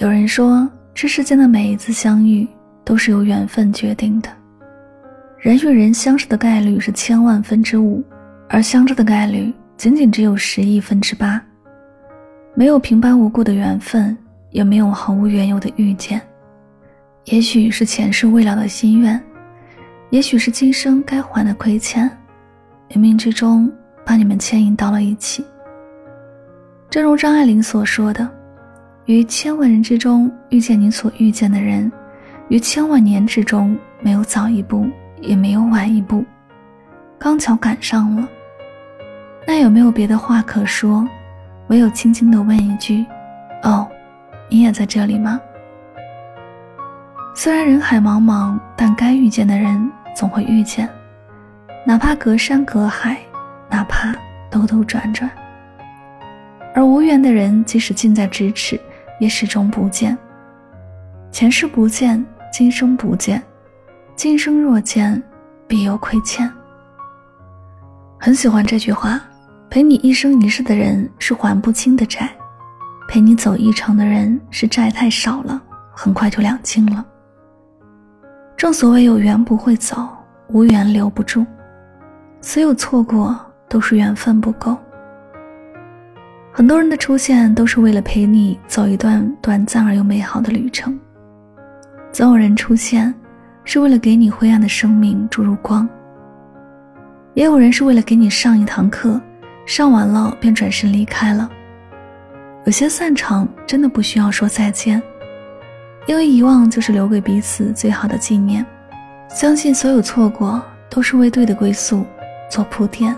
有人说，这世间的每一次相遇都是由缘分决定的。人与人相识的概率是千万分之五，而相知的概率仅仅只有十亿分之八。没有平白无故的缘分，也没有毫无缘由的遇见。也许是前世未了的心愿，也许是今生该还的亏欠，冥冥之中把你们牵引到了一起。正如张爱玲所说的：“于千万人之中遇见你所遇见的人，于千万年之中没有早一步。”也没有晚一步，刚巧赶上了。那有没有别的话可说？唯有轻轻的问一句：“哦，你也在这里吗？”虽然人海茫茫，但该遇见的人总会遇见，哪怕隔山隔海，哪怕兜兜转转。而无缘的人，即使近在咫尺，也始终不见。前世不见，今生不见。今生若见，必有亏欠。很喜欢这句话：陪你一生一世的人是还不清的债，陪你走一程的人是债太少了，很快就两清了。正所谓有缘不会走，无缘留不住，所有错过都是缘分不够。很多人的出现都是为了陪你走一段短暂而又美好的旅程，总有人出现。是为了给你灰暗的生命注入光。也有人是为了给你上一堂课，上完了便转身离开了。有些散场真的不需要说再见，因为遗忘就是留给彼此最好的纪念。相信所有错过都是为对的归宿做铺垫。